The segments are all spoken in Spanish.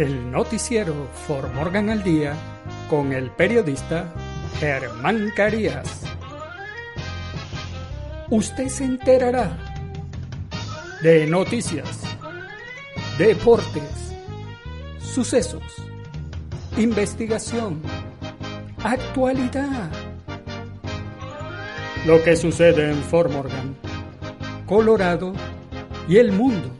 El noticiero For Morgan al Día con el periodista Germán Carías. Usted se enterará de noticias, deportes, sucesos, investigación, actualidad. Lo que sucede en Fort Morgan, Colorado y el mundo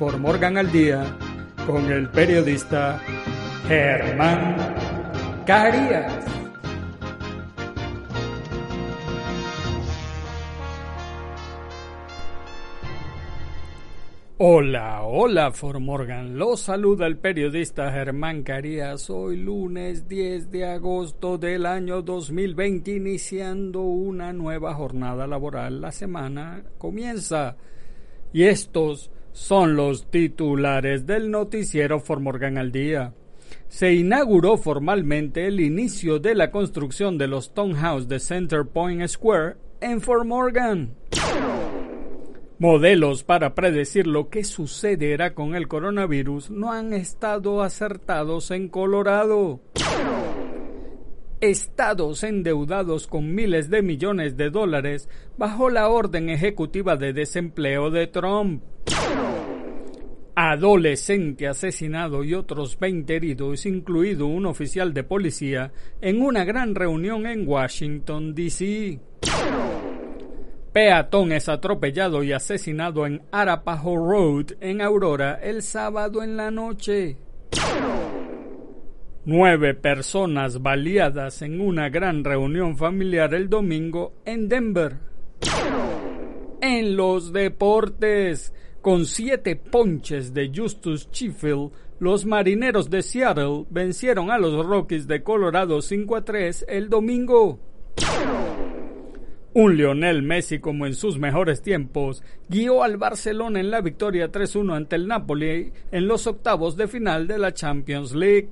For Morgan al Día con el periodista Germán Carías. Hola, hola For Morgan, los saluda el periodista Germán Carías. Hoy lunes 10 de agosto del año 2020, iniciando una nueva jornada laboral. La semana comienza y estos son los titulares del noticiero Formorgan al día. Se inauguró formalmente el inicio de la construcción de los townhouse de Center Point Square en Fort Morgan. Modelos para predecir lo que sucederá con el coronavirus no han estado acertados en Colorado. Estados endeudados con miles de millones de dólares bajo la orden ejecutiva de desempleo de Trump adolescente asesinado y otros 20 heridos, incluido un oficial de policía, en una gran reunión en Washington, D.C. Peatón es atropellado y asesinado en Arapaho Road, en Aurora, el sábado en la noche. Nueve personas baleadas en una gran reunión familiar el domingo en Denver. En los deportes, con siete ponches de Justus Sheffield, los marineros de Seattle vencieron a los Rockies de Colorado 5 a 3 el domingo. Un Lionel Messi como en sus mejores tiempos guió al Barcelona en la victoria 3-1 ante el Napoli en los octavos de final de la Champions League.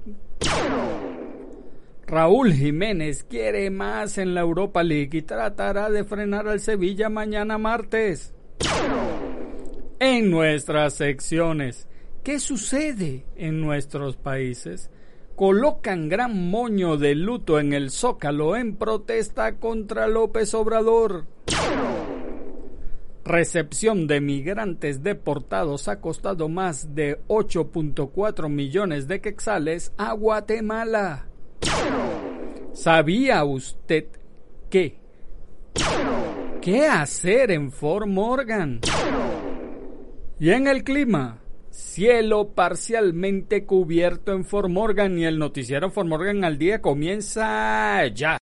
Raúl Jiménez quiere más en la Europa League y tratará de frenar al Sevilla mañana martes en nuestras secciones. ¿Qué sucede en nuestros países? Colocan gran moño de luto en el zócalo en protesta contra López Obrador. Recepción de migrantes deportados ha costado más de 8.4 millones de quexales a Guatemala. ¿Sabía usted qué? ¿Qué hacer en Fort Morgan? Y en el clima, cielo parcialmente cubierto en Fort Morgan y el noticiero Fort Morgan al día comienza ya.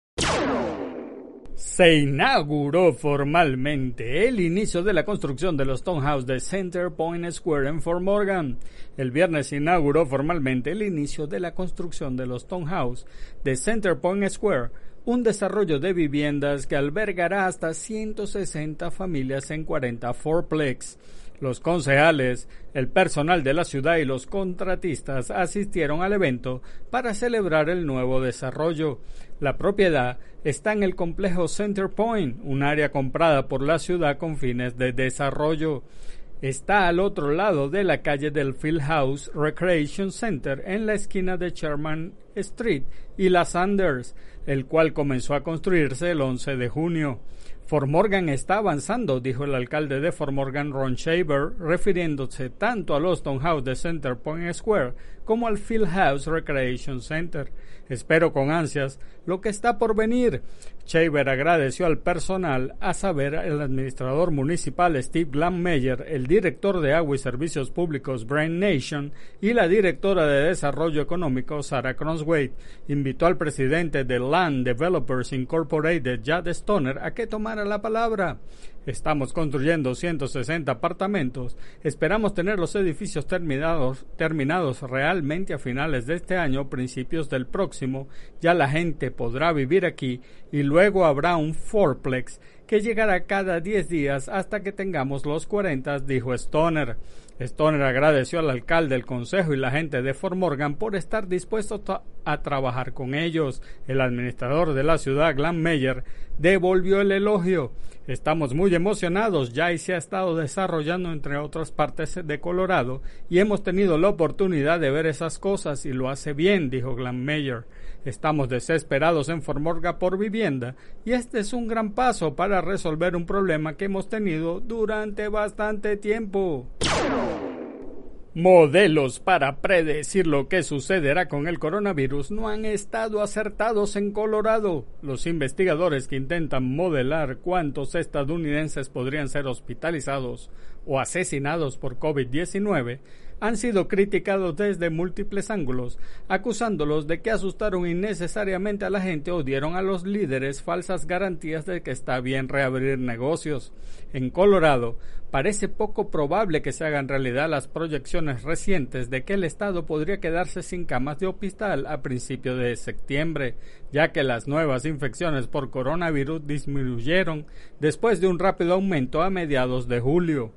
Se inauguró formalmente el inicio de la construcción de los townhouse de Center Point Square en Fort Morgan. El viernes se inauguró formalmente el inicio de la construcción de los townhouse de Center Point Square, un desarrollo de viviendas que albergará hasta 160 familias en 40 fourplex. Los concejales, el personal de la ciudad y los contratistas asistieron al evento para celebrar el nuevo desarrollo. La propiedad está en el complejo Center Point, un área comprada por la ciudad con fines de desarrollo. Está al otro lado de la calle del House Recreation Center en la esquina de Sherman Street y la Sanders, el cual comenzó a construirse el 11 de junio. Fort Morgan está avanzando, dijo el alcalde de Fort Morgan, Ron Shaver, refiriéndose tanto al Austin House de Center Point Square como al Field House Recreation Center. Espero con ansias lo que está por venir. Shaver agradeció al personal, a saber, el administrador municipal Steve Glammeyer, el director de Agua y Servicios Públicos Brain Nation y la directora de Desarrollo Económico Sarah Cronswade. Invitó al presidente de Land Developers Incorporated, Jad Stoner, a que tomara la palabra. Estamos construyendo 160 apartamentos. Esperamos tener los edificios terminados, terminados realmente a finales de este año, principios del próximo. Ya la gente podrá vivir aquí y luego habrá un fourplex que llegará cada 10 días hasta que tengamos los 40, dijo Stoner. Stoner agradeció al alcalde, el consejo y la gente de Fort Morgan por estar dispuestos a trabajar con ellos. El administrador de la ciudad, Glenn Meyer, devolvió el elogio. Estamos muy emocionados, ya y se ha estado desarrollando entre otras partes de Colorado y hemos tenido la oportunidad de ver esas cosas y lo hace bien, dijo Glenn Meyer. Estamos desesperados en Fort Morgan por vivienda y este es un gran paso para resolver un problema que hemos tenido durante bastante tiempo. Modelos para predecir lo que sucederá con el coronavirus no han estado acertados en Colorado. Los investigadores que intentan modelar cuántos estadounidenses podrían ser hospitalizados o asesinados por COVID-19 han sido criticados desde múltiples ángulos, acusándolos de que asustaron innecesariamente a la gente o dieron a los líderes falsas garantías de que está bien reabrir negocios. En Colorado, parece poco probable que se hagan realidad las proyecciones recientes de que el Estado podría quedarse sin camas de hospital a principios de septiembre, ya que las nuevas infecciones por coronavirus disminuyeron después de un rápido aumento a mediados de julio.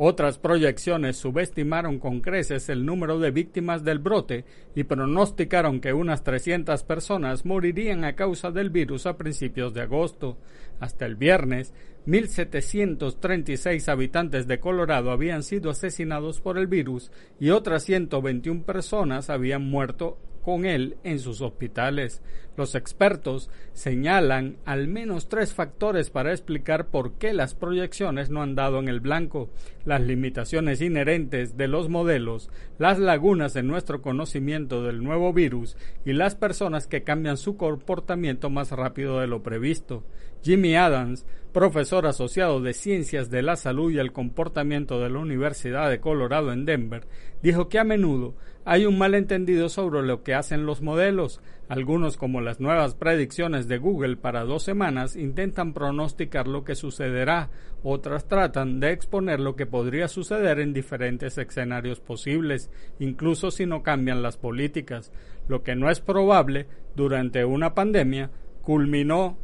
Otras proyecciones subestimaron con creces el número de víctimas del brote y pronosticaron que unas 300 personas morirían a causa del virus a principios de agosto. Hasta el viernes, 1.736 habitantes de Colorado habían sido asesinados por el virus y otras 121 personas habían muerto con él en sus hospitales. Los expertos señalan al menos tres factores para explicar por qué las proyecciones no han dado en el blanco, las limitaciones inherentes de los modelos, las lagunas en nuestro conocimiento del nuevo virus y las personas que cambian su comportamiento más rápido de lo previsto. Jimmy Adams, profesor asociado de Ciencias de la Salud y el Comportamiento de la Universidad de Colorado en Denver, dijo que a menudo hay un malentendido sobre lo que hacen los modelos. Algunos, como las nuevas predicciones de Google para dos semanas, intentan pronosticar lo que sucederá, otras tratan de exponer lo que podría suceder en diferentes escenarios posibles, incluso si no cambian las políticas. Lo que no es probable durante una pandemia culminó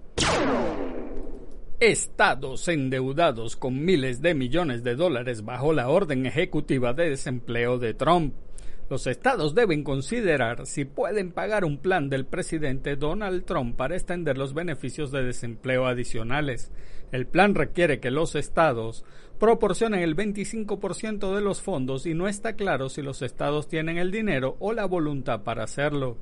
Estados endeudados con miles de millones de dólares bajo la orden ejecutiva de desempleo de Trump. Los estados deben considerar si pueden pagar un plan del presidente Donald Trump para extender los beneficios de desempleo adicionales. El plan requiere que los estados proporcionen el 25% de los fondos y no está claro si los estados tienen el dinero o la voluntad para hacerlo.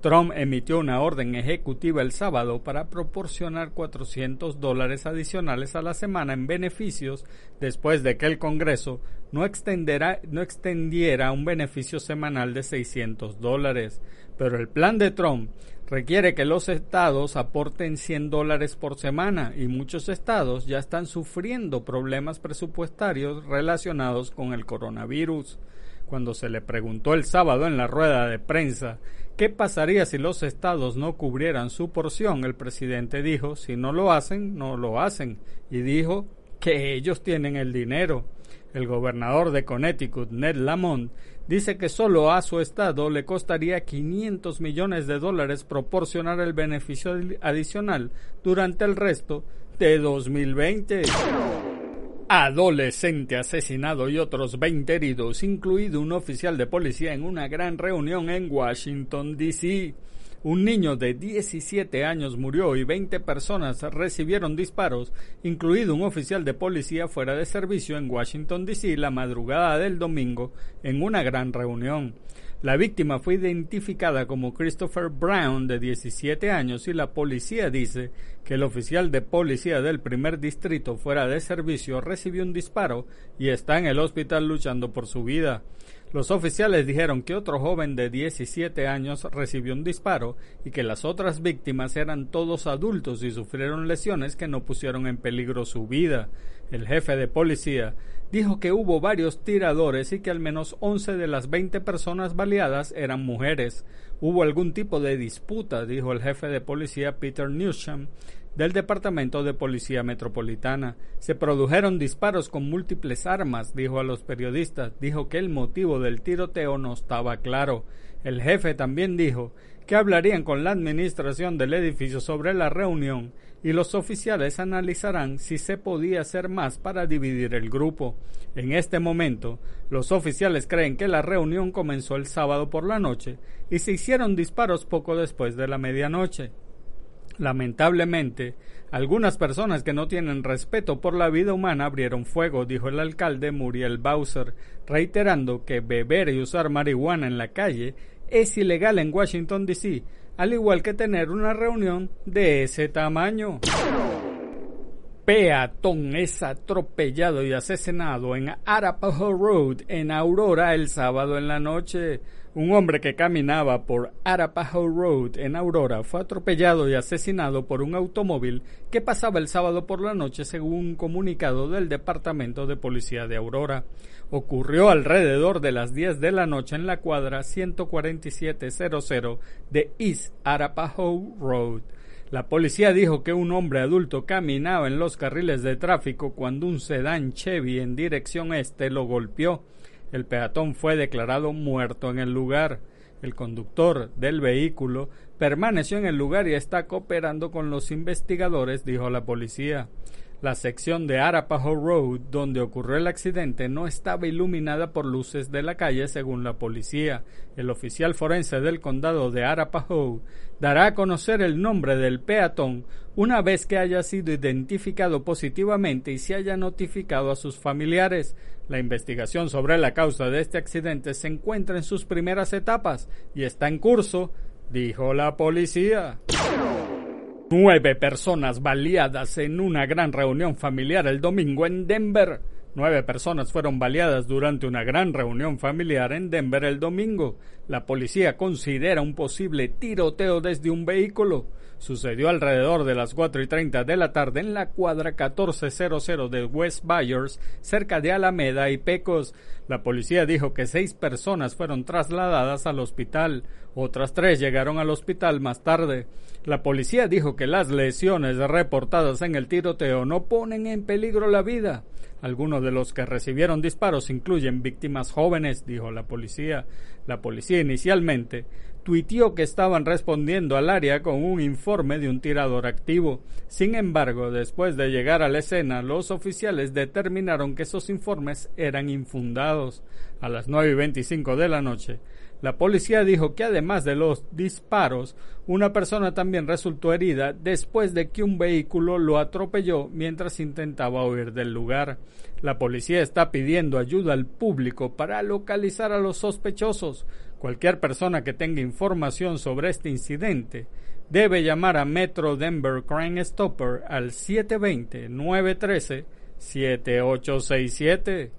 Trump emitió una orden ejecutiva el sábado para proporcionar 400 dólares adicionales a la semana en beneficios después de que el Congreso no, no extendiera un beneficio semanal de 600 dólares. Pero el plan de Trump requiere que los estados aporten 100 dólares por semana y muchos estados ya están sufriendo problemas presupuestarios relacionados con el coronavirus. Cuando se le preguntó el sábado en la rueda de prensa ¿Qué pasaría si los estados no cubrieran su porción? El presidente dijo, si no lo hacen, no lo hacen. Y dijo que ellos tienen el dinero. El gobernador de Connecticut, Ned Lamont, dice que solo a su estado le costaría 500 millones de dólares proporcionar el beneficio adicional durante el resto de 2020 adolescente asesinado y otros 20 heridos, incluido un oficial de policía en una gran reunión en Washington, D.C. Un niño de 17 años murió y 20 personas recibieron disparos, incluido un oficial de policía fuera de servicio en Washington, D.C. la madrugada del domingo en una gran reunión. La víctima fue identificada como Christopher Brown, de 17 años, y la policía dice que el oficial de policía del primer distrito fuera de servicio recibió un disparo y está en el hospital luchando por su vida. Los oficiales dijeron que otro joven de 17 años recibió un disparo y que las otras víctimas eran todos adultos y sufrieron lesiones que no pusieron en peligro su vida. El jefe de policía dijo que hubo varios tiradores y que al menos 11 de las 20 personas baleadas eran mujeres. Hubo algún tipo de disputa, dijo el jefe de policía Peter Newsham, del Departamento de Policía Metropolitana. Se produjeron disparos con múltiples armas, dijo a los periodistas. Dijo que el motivo del tiroteo no estaba claro. El jefe también dijo que hablarían con la administración del edificio sobre la reunión y los oficiales analizarán si se podía hacer más para dividir el grupo. En este momento, los oficiales creen que la reunión comenzó el sábado por la noche y se hicieron disparos poco después de la medianoche. Lamentablemente, algunas personas que no tienen respeto por la vida humana abrieron fuego, dijo el alcalde Muriel Bowser, reiterando que beber y usar marihuana en la calle es ilegal en Washington, D.C., al igual que tener una reunión de ese tamaño. Peatón es atropellado y asesinado en Arapahoe Road en Aurora el sábado en la noche. Un hombre que caminaba por Arapahoe Road en Aurora fue atropellado y asesinado por un automóvil que pasaba el sábado por la noche según un comunicado del Departamento de Policía de Aurora. Ocurrió alrededor de las 10 de la noche en la cuadra 14700 de East Arapahoe Road. La policía dijo que un hombre adulto caminaba en los carriles de tráfico cuando un sedán Chevy en dirección este lo golpeó. El peatón fue declarado muerto en el lugar. El conductor del vehículo permaneció en el lugar y está cooperando con los investigadores, dijo la policía. La sección de Arapahoe Road, donde ocurrió el accidente, no estaba iluminada por luces de la calle, según la policía. El oficial forense del condado de Arapahoe dará a conocer el nombre del peatón una vez que haya sido identificado positivamente y se haya notificado a sus familiares. La investigación sobre la causa de este accidente se encuentra en sus primeras etapas y está en curso, dijo la policía. Nueve personas baleadas en una gran reunión familiar el domingo en Denver. Nueve personas fueron baleadas durante una gran reunión familiar en Denver el domingo. La policía considera un posible tiroteo desde un vehículo. Sucedió alrededor de las 4 y 30 de la tarde en la cuadra 1400 de West Byers, cerca de Alameda y Pecos. La policía dijo que seis personas fueron trasladadas al hospital. Otras tres llegaron al hospital más tarde. La policía dijo que las lesiones reportadas en el tiroteo no ponen en peligro la vida. Algunos de los que recibieron disparos incluyen víctimas jóvenes, dijo la policía. La policía inicialmente tuiteó que estaban respondiendo al área con un informe de un tirador activo. Sin embargo, después de llegar a la escena, los oficiales determinaron que esos informes eran infundados. A las nueve y veinticinco de la noche, la policía dijo que además de los disparos, una persona también resultó herida después de que un vehículo lo atropelló mientras intentaba huir del lugar. La policía está pidiendo ayuda al público para localizar a los sospechosos. Cualquier persona que tenga información sobre este incidente debe llamar a Metro Denver Crime Stopper al 720-913-7867.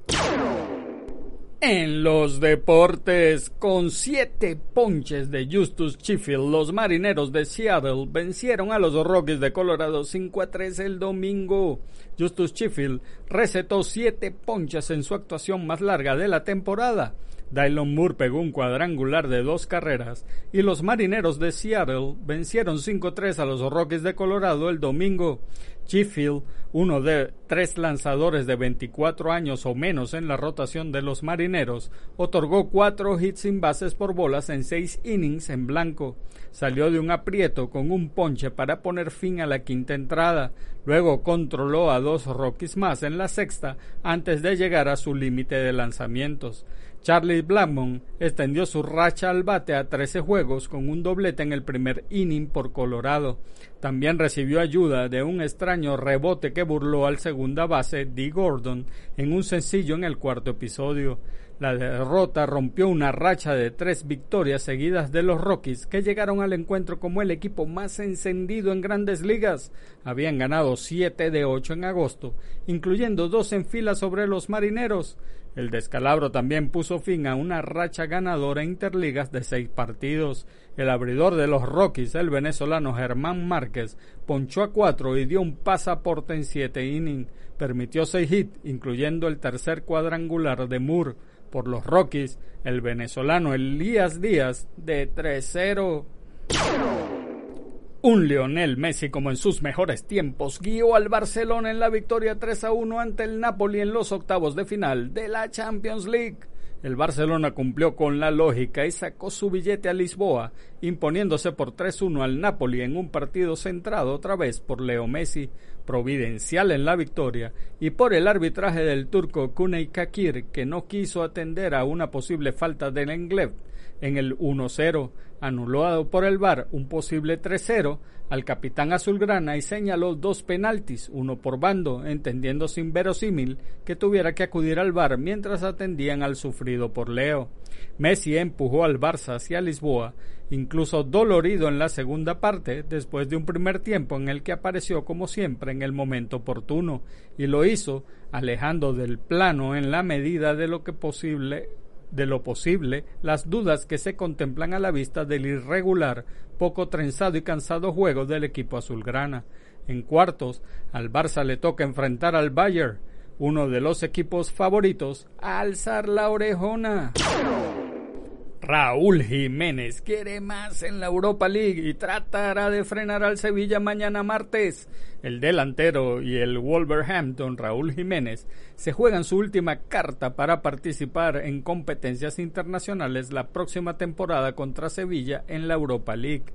En los deportes, con siete ponches de Justus Sheffield, los marineros de Seattle vencieron a los Rockies de Colorado 5 a 3 el domingo. Justus Sheffield recetó siete ponches en su actuación más larga de la temporada. Dylon Moore pegó un cuadrangular de dos carreras y los marineros de Seattle vencieron 5-3 a los Rockies de Colorado el domingo. Sheffield, uno de tres lanzadores de 24 años o menos en la rotación de los marineros, otorgó cuatro hits sin bases por bolas en seis innings en blanco. Salió de un aprieto con un ponche para poner fin a la quinta entrada. Luego controló a dos Rockies más en la sexta antes de llegar a su límite de lanzamientos. Charlie Blackmon extendió su racha al bate a 13 juegos con un doblete en el primer inning por Colorado. También recibió ayuda de un extraño rebote que burló al segunda base Dee Gordon en un sencillo en el cuarto episodio. La derrota rompió una racha de tres victorias seguidas de los Rockies, que llegaron al encuentro como el equipo más encendido en grandes ligas. Habían ganado siete de ocho en agosto, incluyendo dos en fila sobre los marineros. El descalabro también puso fin a una racha ganadora interligas de seis partidos. El abridor de los Rockies, el venezolano Germán Márquez, ponchó a cuatro y dio un pasaporte en siete innings. Permitió seis hits, incluyendo el tercer cuadrangular de Moore por los Rockies, el venezolano Elías Díaz de 3-0. Un Lionel Messi como en sus mejores tiempos guió al Barcelona en la victoria 3 a 1 ante el Napoli en los octavos de final de la Champions League. El Barcelona cumplió con la lógica y sacó su billete a Lisboa, imponiéndose por 3-1 al Napoli en un partido centrado otra vez por Leo Messi, providencial en la victoria, y por el arbitraje del turco Kuney Kakir, que no quiso atender a una posible falta del Englev en el 1-0, anulado por el VAR un posible 3-0 al capitán azulgrana y señaló dos penaltis, uno por bando, entendiendo sin verosímil que tuviera que acudir al VAR mientras atendían al sufrido por Leo. Messi empujó al Barça hacia Lisboa, incluso dolorido en la segunda parte, después de un primer tiempo en el que apareció como siempre en el momento oportuno, y lo hizo alejando del plano en la medida de lo que posible de lo posible las dudas que se contemplan a la vista del irregular, poco trenzado y cansado juego del equipo azulgrana. En cuartos, al Barça le toca enfrentar al Bayern, uno de los equipos favoritos, alzar la orejona. Raúl Jiménez quiere más en la Europa League y tratará de frenar al Sevilla mañana martes. El delantero y el Wolverhampton Raúl Jiménez se juegan su última carta para participar en competencias internacionales la próxima temporada contra Sevilla en la Europa League.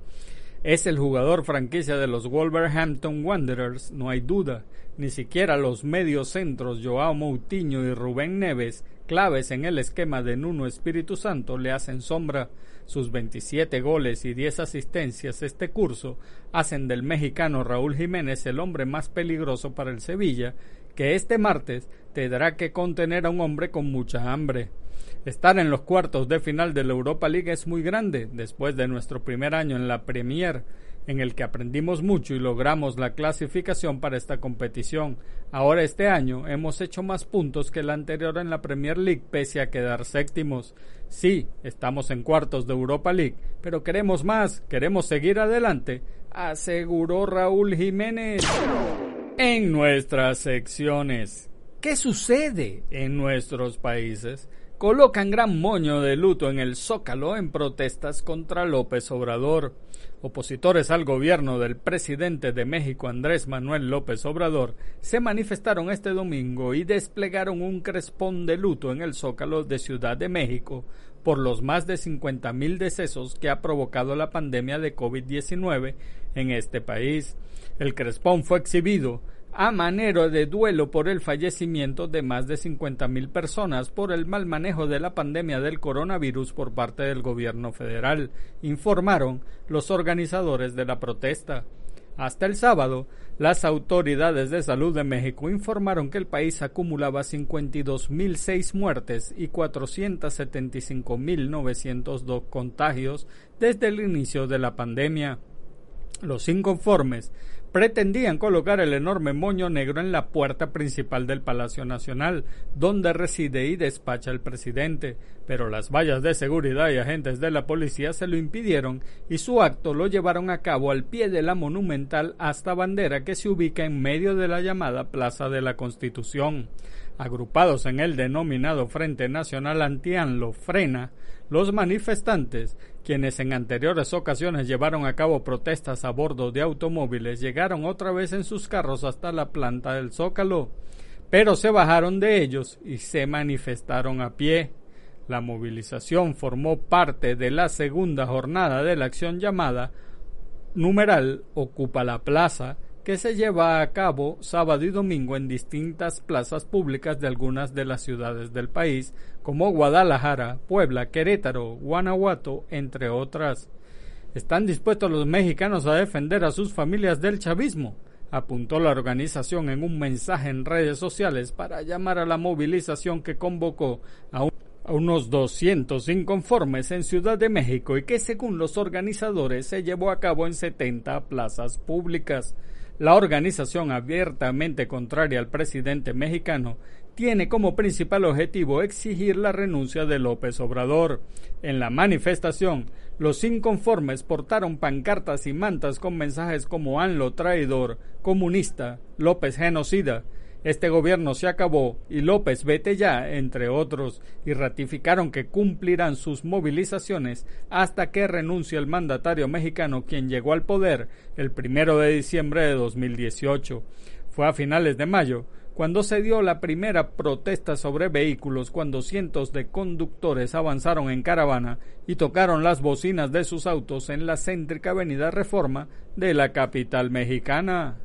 Es el jugador franquicia de los Wolverhampton Wanderers, no hay duda. Ni siquiera los mediocentros Joao Moutinho y Rubén Neves claves en el esquema de Nuno Espíritu Santo le hacen sombra. Sus 27 goles y 10 asistencias este curso hacen del mexicano Raúl Jiménez el hombre más peligroso para el Sevilla, que este martes tendrá que contener a un hombre con mucha hambre. Estar en los cuartos de final de la Europa League es muy grande después de nuestro primer año en la Premier en el que aprendimos mucho y logramos la clasificación para esta competición. Ahora este año hemos hecho más puntos que el anterior en la Premier League pese a quedar séptimos. Sí, estamos en cuartos de Europa League, pero queremos más, queremos seguir adelante, aseguró Raúl Jiménez. En nuestras secciones, ¿qué sucede en nuestros países? Colocan gran moño de luto en el Zócalo en protestas contra López Obrador. Opositores al gobierno del presidente de México Andrés Manuel López Obrador se manifestaron este domingo y desplegaron un crespón de luto en el Zócalo de Ciudad de México por los más de 50.000 decesos que ha provocado la pandemia de COVID-19 en este país. El crespón fue exhibido a manera de duelo por el fallecimiento de más de 50.000 personas por el mal manejo de la pandemia del coronavirus por parte del gobierno federal, informaron los organizadores de la protesta. Hasta el sábado, las autoridades de salud de México informaron que el país acumulaba 52.006 muertes y 475.902 contagios desde el inicio de la pandemia. Los inconformes pretendían colocar el enorme moño negro en la puerta principal del Palacio Nacional, donde reside y despacha el presidente, pero las vallas de seguridad y agentes de la policía se lo impidieron y su acto lo llevaron a cabo al pie de la monumental hasta bandera que se ubica en medio de la llamada Plaza de la Constitución. Agrupados en el denominado Frente Nacional Antianlo Frena, los manifestantes, quienes en anteriores ocasiones llevaron a cabo protestas a bordo de automóviles, llegaron otra vez en sus carros hasta la planta del Zócalo, pero se bajaron de ellos y se manifestaron a pie. La movilización formó parte de la segunda jornada de la acción llamada numeral Ocupa la Plaza, que se lleva a cabo sábado y domingo en distintas plazas públicas de algunas de las ciudades del país, como Guadalajara, Puebla, Querétaro, Guanajuato, entre otras. ¿Están dispuestos los mexicanos a defender a sus familias del chavismo? apuntó la organización en un mensaje en redes sociales para llamar a la movilización que convocó a, unos 200 inconformes en Ciudad de México y que según los organizadores se llevó a cabo en 70 plazas públicas. La organización abiertamente contraria al presidente mexicano tiene como principal objetivo exigir la renuncia de López Obrador. En la manifestación, los inconformes portaron pancartas y mantas con mensajes como ANLO traidor, comunista, López genocida, este gobierno se acabó y López vete ya, entre otros, y ratificaron que cumplirán sus movilizaciones hasta que renuncie el mandatario mexicano quien llegó al poder el primero de diciembre de 2018. Fue a finales de mayo cuando se dio la primera protesta sobre vehículos cuando cientos de conductores avanzaron en caravana y tocaron las bocinas de sus autos en la céntrica avenida Reforma de la capital mexicana.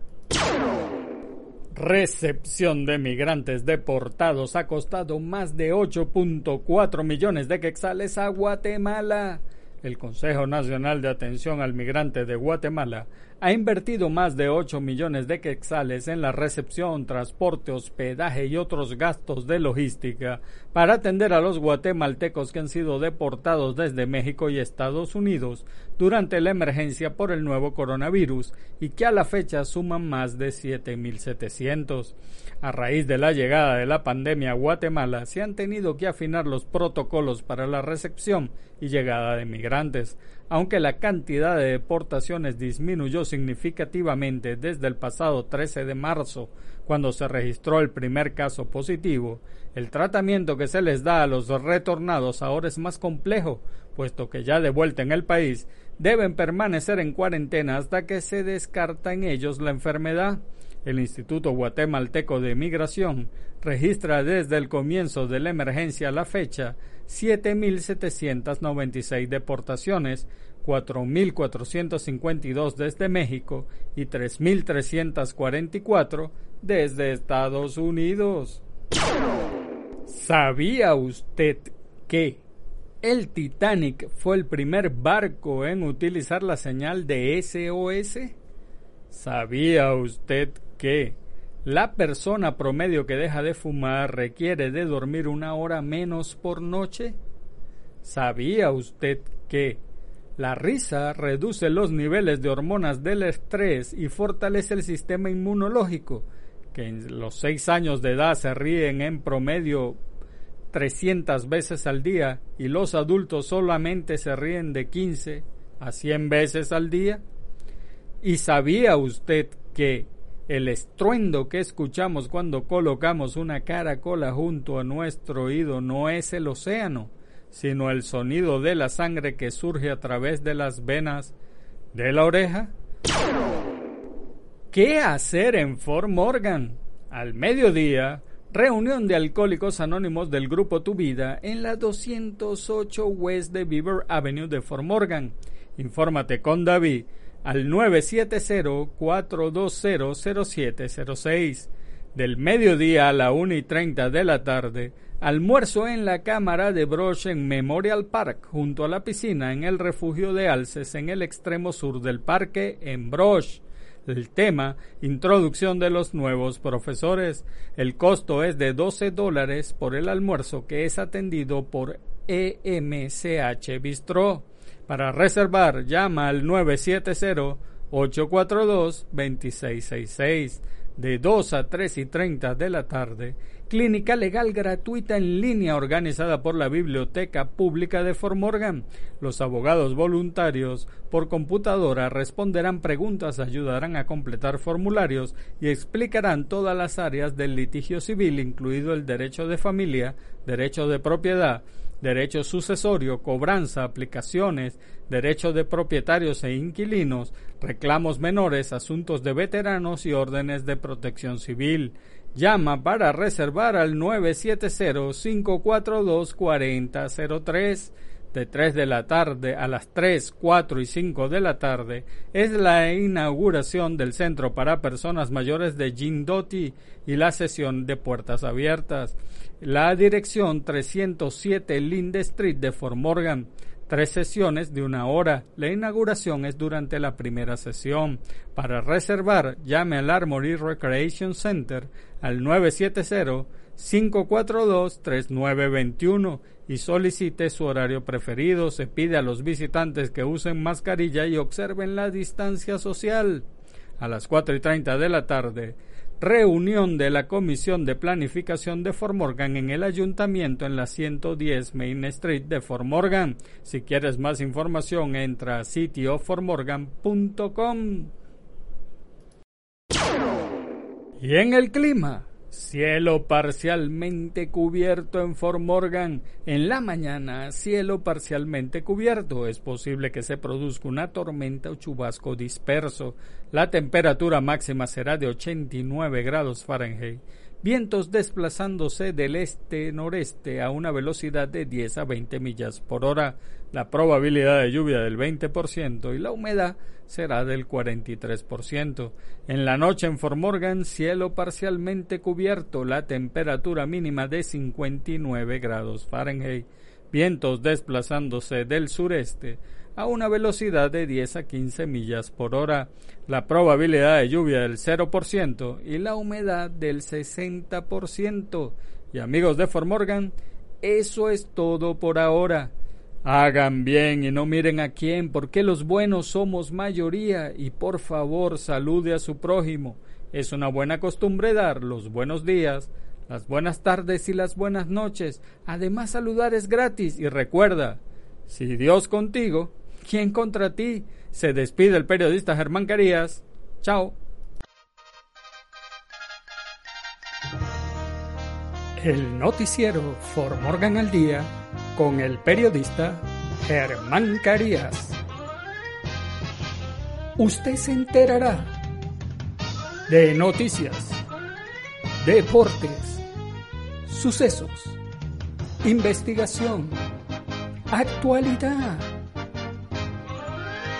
Recepción de migrantes deportados ha costado más de 8.4 millones de quetzales a Guatemala. El Consejo Nacional de Atención al Migrante de Guatemala ha invertido más de 8 millones de quetzales en la recepción, transporte, hospedaje y otros gastos de logística para atender a los guatemaltecos que han sido deportados desde México y Estados Unidos durante la emergencia por el nuevo coronavirus y que a la fecha suman más de 7.700. A raíz de la llegada de la pandemia a Guatemala se han tenido que afinar los protocolos para la recepción y llegada de migrantes aunque la cantidad de deportaciones disminuyó significativamente desde el pasado 13 de marzo, cuando se registró el primer caso positivo, el tratamiento que se les da a los retornados ahora es más complejo, puesto que ya de vuelta en el país deben permanecer en cuarentena hasta que se descarta en ellos la enfermedad. El Instituto Guatemalteco de Migración registra desde el comienzo de la emergencia la fecha 7.796 deportaciones, 4.452 desde México y 3.344 desde Estados Unidos. ¿Sabía usted que el Titanic fue el primer barco en utilizar la señal de SOS? ¿Sabía usted que la persona promedio que deja de fumar requiere de dormir una hora menos por noche. ¿Sabía usted que la risa reduce los niveles de hormonas del estrés y fortalece el sistema inmunológico? Que en los seis años de edad se ríen en promedio 300 veces al día y los adultos solamente se ríen de 15 a 100 veces al día. ¿Y sabía usted que el estruendo que escuchamos cuando colocamos una caracola junto a nuestro oído no es el océano, sino el sonido de la sangre que surge a través de las venas de la oreja. ¿Qué hacer en Fort Morgan? Al mediodía, reunión de alcohólicos anónimos del grupo Tu Vida en la 208 West de Beaver Avenue de Fort Morgan. Infórmate con David al 970-420-0706. Del mediodía a la 1 y 30 de la tarde, almuerzo en la Cámara de Broch en Memorial Park, junto a la piscina en el refugio de Alces en el extremo sur del parque en Broch. El tema, introducción de los nuevos profesores. El costo es de 12 dólares por el almuerzo que es atendido por EMCH Bistro. Para reservar, llama al 970-842-2666 de 2 a 3 y 30 de la tarde. Clínica legal gratuita en línea organizada por la Biblioteca Pública de Fort Morgan. Los abogados voluntarios por computadora responderán preguntas, ayudarán a completar formularios y explicarán todas las áreas del litigio civil, incluido el derecho de familia, derecho de propiedad, derecho sucesorio, cobranza, aplicaciones, derechos de propietarios e inquilinos, reclamos menores, asuntos de veteranos y órdenes de protección civil. Llama para reservar al 970-542-4003 de 3 de la tarde a las 3, 4 y 5 de la tarde es la inauguración del Centro para Personas Mayores de Jindoti y la sesión de puertas abiertas. La dirección 307 Linde Street de Fort Morgan tres sesiones de una hora. La inauguración es durante la primera sesión. Para reservar, llame al Armory Recreation Center al 970-542-3921 y solicite su horario preferido. Se pide a los visitantes que usen mascarilla y observen la distancia social. A las 4 y 30 de la tarde, reunión de la Comisión de Planificación de Formorgan en el Ayuntamiento en la 110 Main Street de Formorgan. Si quieres más información, entra a sitioformorgan.com. Y en el clima, Cielo parcialmente cubierto en Fort Morgan. En la mañana, cielo parcialmente cubierto. Es posible que se produzca una tormenta o chubasco disperso. La temperatura máxima será de 89 grados Fahrenheit vientos desplazándose del este-noreste a una velocidad de 10 a 20 millas por hora, la probabilidad de lluvia del 20% y la humedad será del 43%. En la noche en Formorgan, cielo parcialmente cubierto, la temperatura mínima de 59 grados Fahrenheit, vientos desplazándose del sureste a una velocidad de 10 a 15 millas por hora, la probabilidad de lluvia del 0% y la humedad del 60%. Y amigos de Formorgan, eso es todo por ahora. Hagan bien y no miren a quién, porque los buenos somos mayoría y por favor salude a su prójimo. Es una buena costumbre dar los buenos días, las buenas tardes y las buenas noches. Además saludar es gratis y recuerda, si Dios contigo, ¿Quién contra ti? Se despide el periodista Germán Carías. Chao. El noticiero For Morgan al Día con el periodista Germán Carías. Usted se enterará de noticias, deportes, sucesos, investigación, actualidad